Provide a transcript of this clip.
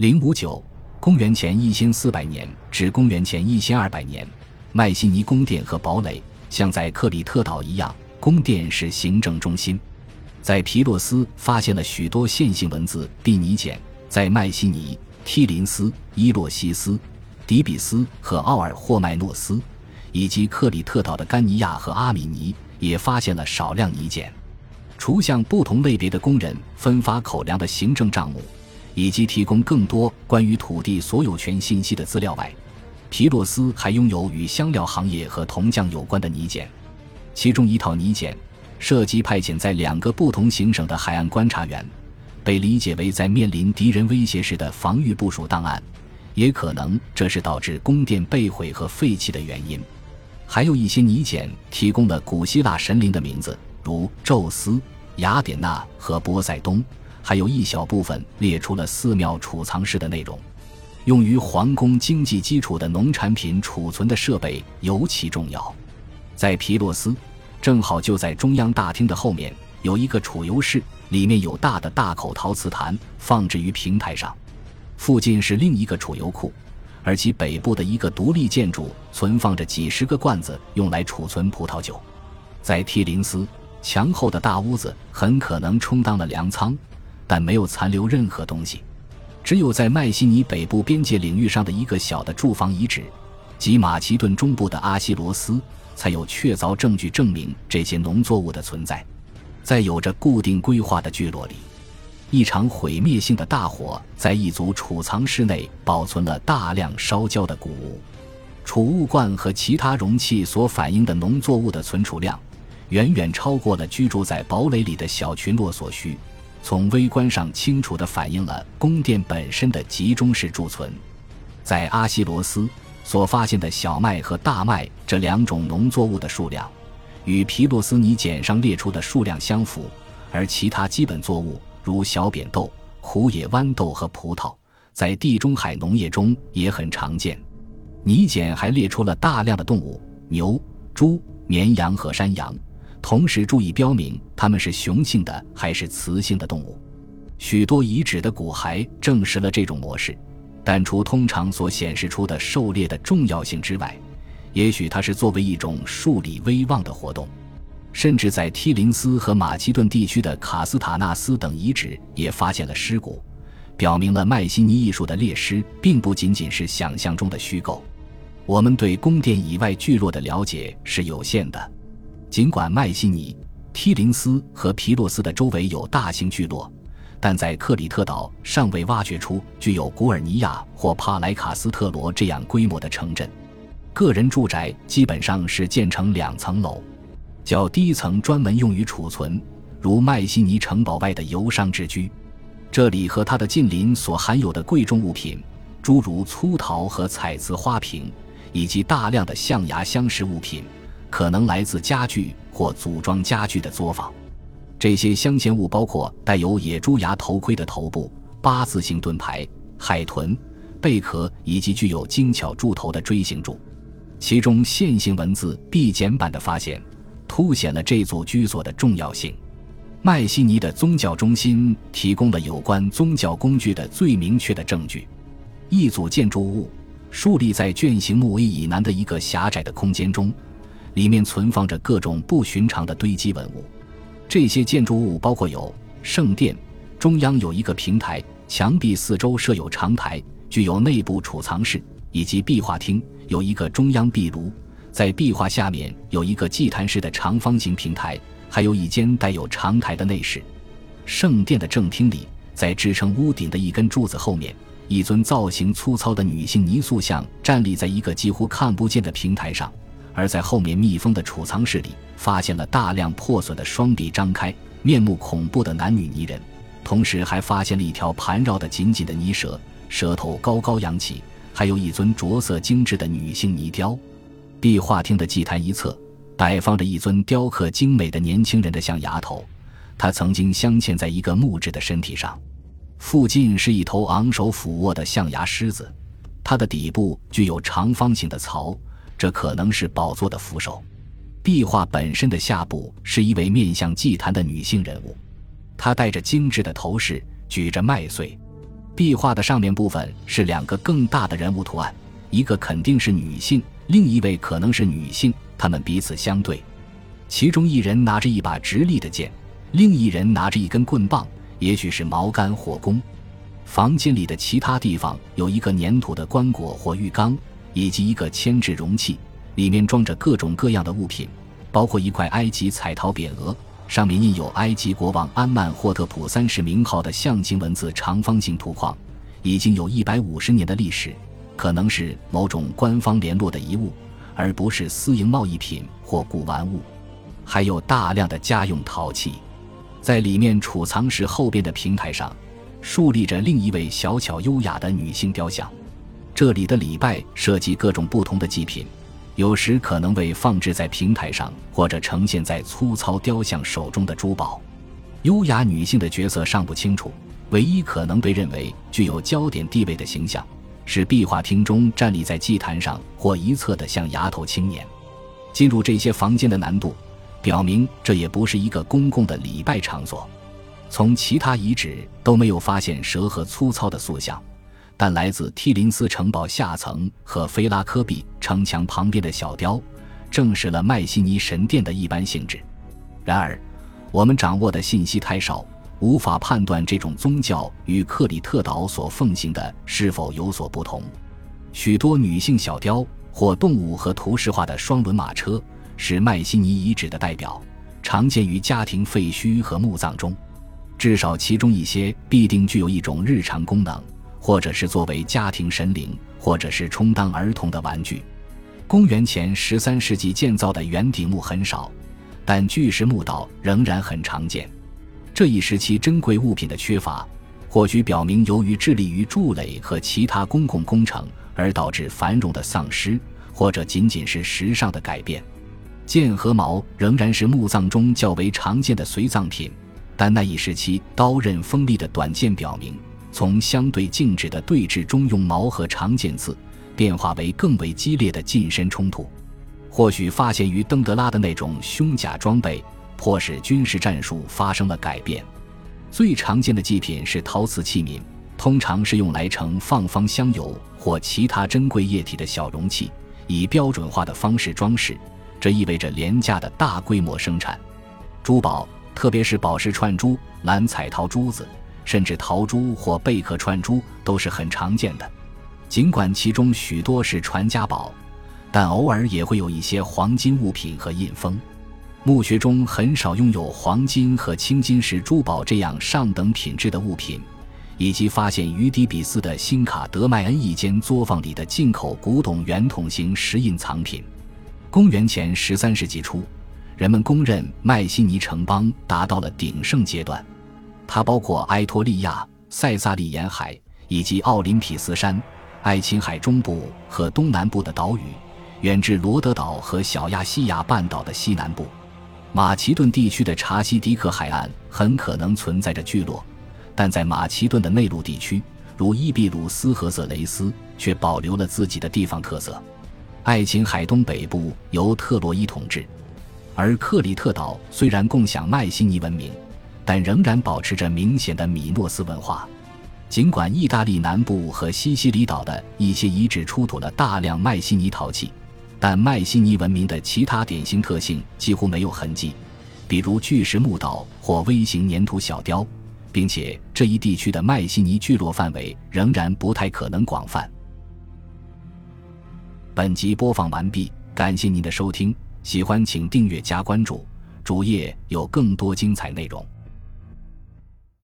零五九，公元前一千四百年至公元前一千二百年，迈锡尼宫殿和堡垒像在克里特岛一样，宫殿是行政中心。在皮洛斯发现了许多线性文字毕尼简，在迈锡尼、梯林斯、伊洛西斯、迪比斯和奥尔霍麦诺斯，以及克里特岛的甘尼亚和阿米尼，也发现了少量泥简。除向不同类别的工人分发口粮的行政账目。以及提供更多关于土地所有权信息的资料外，皮洛斯还拥有与香料行业和铜匠有关的泥简，其中一套泥简涉及派遣在两个不同行省的海岸观察员，被理解为在面临敌人威胁时的防御部署档案，也可能这是导致宫殿被毁和废弃的原因。还有一些泥简提供了古希腊神灵的名字，如宙斯、雅典娜和波塞冬。还有一小部分列出了寺庙储藏室的内容，用于皇宫经济基础的农产品储存的设备尤其重要。在皮洛斯，正好就在中央大厅的后面有一个储油室，里面有大的大口陶瓷坛放置于平台上。附近是另一个储油库，而其北部的一个独立建筑存放着几十个罐子，用来储存葡萄酒。在提林斯，墙后的大屋子很可能充当了粮仓。但没有残留任何东西，只有在麦西尼北部边界领域上的一个小的住房遗址，及马其顿中部的阿西罗斯，才有确凿证据证明这些农作物的存在。在有着固定规划的聚落里，一场毁灭性的大火在一组储藏室内保存了大量烧焦的谷物。储物罐和其他容器所反映的农作物的存储量，远远超过了居住在堡垒里的小群落所需。从微观上清楚地反映了宫殿本身的集中式贮存。在阿西罗斯所发现的小麦和大麦这两种农作物的数量，与皮洛斯泥简上列出的数量相符，而其他基本作物如小扁豆、胡野豌豆和葡萄，在地中海农业中也很常见。泥简还列出了大量的动物：牛、猪、绵羊和山羊。同时注意标明它们是雄性的还是雌性的动物。许多遗址的骨骸证实了这种模式，但除通常所显示出的狩猎的重要性之外，也许它是作为一种树立威望的活动。甚至在梯林斯和马其顿地区的卡斯塔纳斯等遗址也发现了尸骨，表明了迈锡尼艺术的猎狮并不仅仅是想象中的虚构。我们对宫殿以外聚落的了解是有限的。尽管麦西尼、梯林斯和皮洛斯的周围有大型聚落，但在克里特岛尚未挖掘出具有古尔尼亚或帕莱卡斯特罗这样规模的城镇。个人住宅基本上是建成两层楼，较低层专门用于储存，如麦西尼城堡外的游商之居。这里和它的近邻所含有的贵重物品，诸如粗陶和彩瓷花瓶，以及大量的象牙镶饰物品。可能来自家具或组装家具的作坊。这些镶嵌物包括带有野猪牙头盔的头部、八字形盾牌、海豚、贝壳以及具有精巧柱头的锥形柱。其中线性文字必简版的发现，凸显了这组居所的重要性。麦西尼的宗教中心提供了有关宗教工具的最明确的证据。一组建筑物竖立在卷形木 A 以南的一个狭窄的空间中。里面存放着各种不寻常的堆积文物，这些建筑物包括有圣殿，中央有一个平台，墙壁四周设有长台，具有内部储藏室，以及壁画厅，有一个中央壁炉，在壁画下面有一个祭坛式的长方形平台，还有一间带有长台的内室。圣殿的正厅里，在支撑屋顶的一根柱子后面，一尊造型粗糙的女性泥塑像站立在一个几乎看不见的平台上。而在后面密封的储藏室里，发现了大量破损的双臂张开、面目恐怖的男女泥人，同时还发现了一条盘绕的紧紧的泥蛇，舌头高高扬起，还有一尊着色精致的女性泥雕。壁画厅的祭坛一侧摆放着一尊雕刻精美的年轻人的象牙头，他曾经镶嵌在一个木质的身体上。附近是一头昂首俯卧的象牙狮子，它的底部具有长方形的槽。这可能是宝座的扶手。壁画本身的下部是一位面向祭坛的女性人物，她戴着精致的头饰，举着麦穗。壁画的上面部分是两个更大的人物图案，一个肯定是女性，另一位可能是女性，她们彼此相对，其中一人拿着一把直立的剑，另一人拿着一根棍棒，也许是矛杆或弓。房间里的其他地方有一个粘土的棺椁或浴缸，以及一个铅制容器，里面装着各种各样的物品，包括一块埃及彩陶匾额。上面印有埃及国王安曼霍特普三世名号的象形文字长方形图框，已经有一百五十年的历史，可能是某种官方联络的遗物，而不是私营贸易品或古玩物。还有大量的家用陶器，在里面储藏室后边的平台上，竖立着另一位小巧优雅的女性雕像。这里的礼拜涉及各种不同的祭品。有时可能为放置在平台上，或者呈现在粗糙雕像手中的珠宝。优雅女性的角色尚不清楚，唯一可能被认为具有焦点地位的形象，是壁画厅中站立在祭坛上或一侧的象牙头青年。进入这些房间的难度，表明这也不是一个公共的礼拜场所。从其他遗址都没有发现蛇和粗糙的塑像。但来自梯林斯城堡下层和菲拉科比城墙旁边的小雕，证实了麦西尼神殿的一般性质。然而，我们掌握的信息太少，无法判断这种宗教与克里特岛所奉行的是否有所不同。许多女性小雕或动物和图示化的双轮马车是麦西尼遗址的代表，常见于家庭废墟和墓葬中。至少其中一些必定具有一种日常功能。或者是作为家庭神灵，或者是充当儿童的玩具。公元前十三世纪建造的圆顶墓很少，但巨石墓道仍然很常见。这一时期珍贵物品的缺乏，或许表明由于致力于筑垒和其他公共工程而导致繁荣的丧失，或者仅仅是时尚的改变。剑和矛仍然是墓葬中较为常见的随葬品，但那一时期刀刃锋利的短剑表明。从相对静止的对峙中用矛和长剑刺，变化为更为激烈的近身冲突。或许发现于登德拉的那种胸甲装备，迫使军事战术发生了改变。最常见的祭品是陶瓷器皿，通常是用来盛放芳香油或其他珍贵液体的小容器，以标准化的方式装饰。这意味着廉价的大规模生产。珠宝，特别是宝石串珠、蓝彩陶珠子。甚至陶珠或贝壳串珠都是很常见的，尽管其中许多是传家宝，但偶尔也会有一些黄金物品和印封。墓穴中很少拥有黄金和青金石珠宝这样上等品质的物品，以及发现于底比斯的新卡德迈恩一间作坊里的进口古董圆筒形石印藏品。公元前十三世纪初，人们公认迈锡尼城邦达到了鼎盛阶段。它包括埃托利亚、塞萨利沿海以及奥林匹斯山、爱琴海中部和东南部的岛屿，远至罗德岛和小亚细亚半岛的西南部。马其顿地区的查西迪克海岸很可能存在着聚落，但在马其顿的内陆地区，如伊比鲁斯和色雷斯，却保留了自己的地方特色。爱琴海东北部由特洛伊统治，而克里特岛虽然共享迈锡尼文明。但仍然保持着明显的米诺斯文化。尽管意大利南部和西西里岛的一些遗址出土了大量麦西尼陶器，但麦西尼文明的其他典型特性几乎没有痕迹，比如巨石墓道或微型粘土小雕，并且这一地区的麦西尼聚落范围仍然不太可能广泛。本集播放完毕，感谢您的收听，喜欢请订阅加关注，主页有更多精彩内容。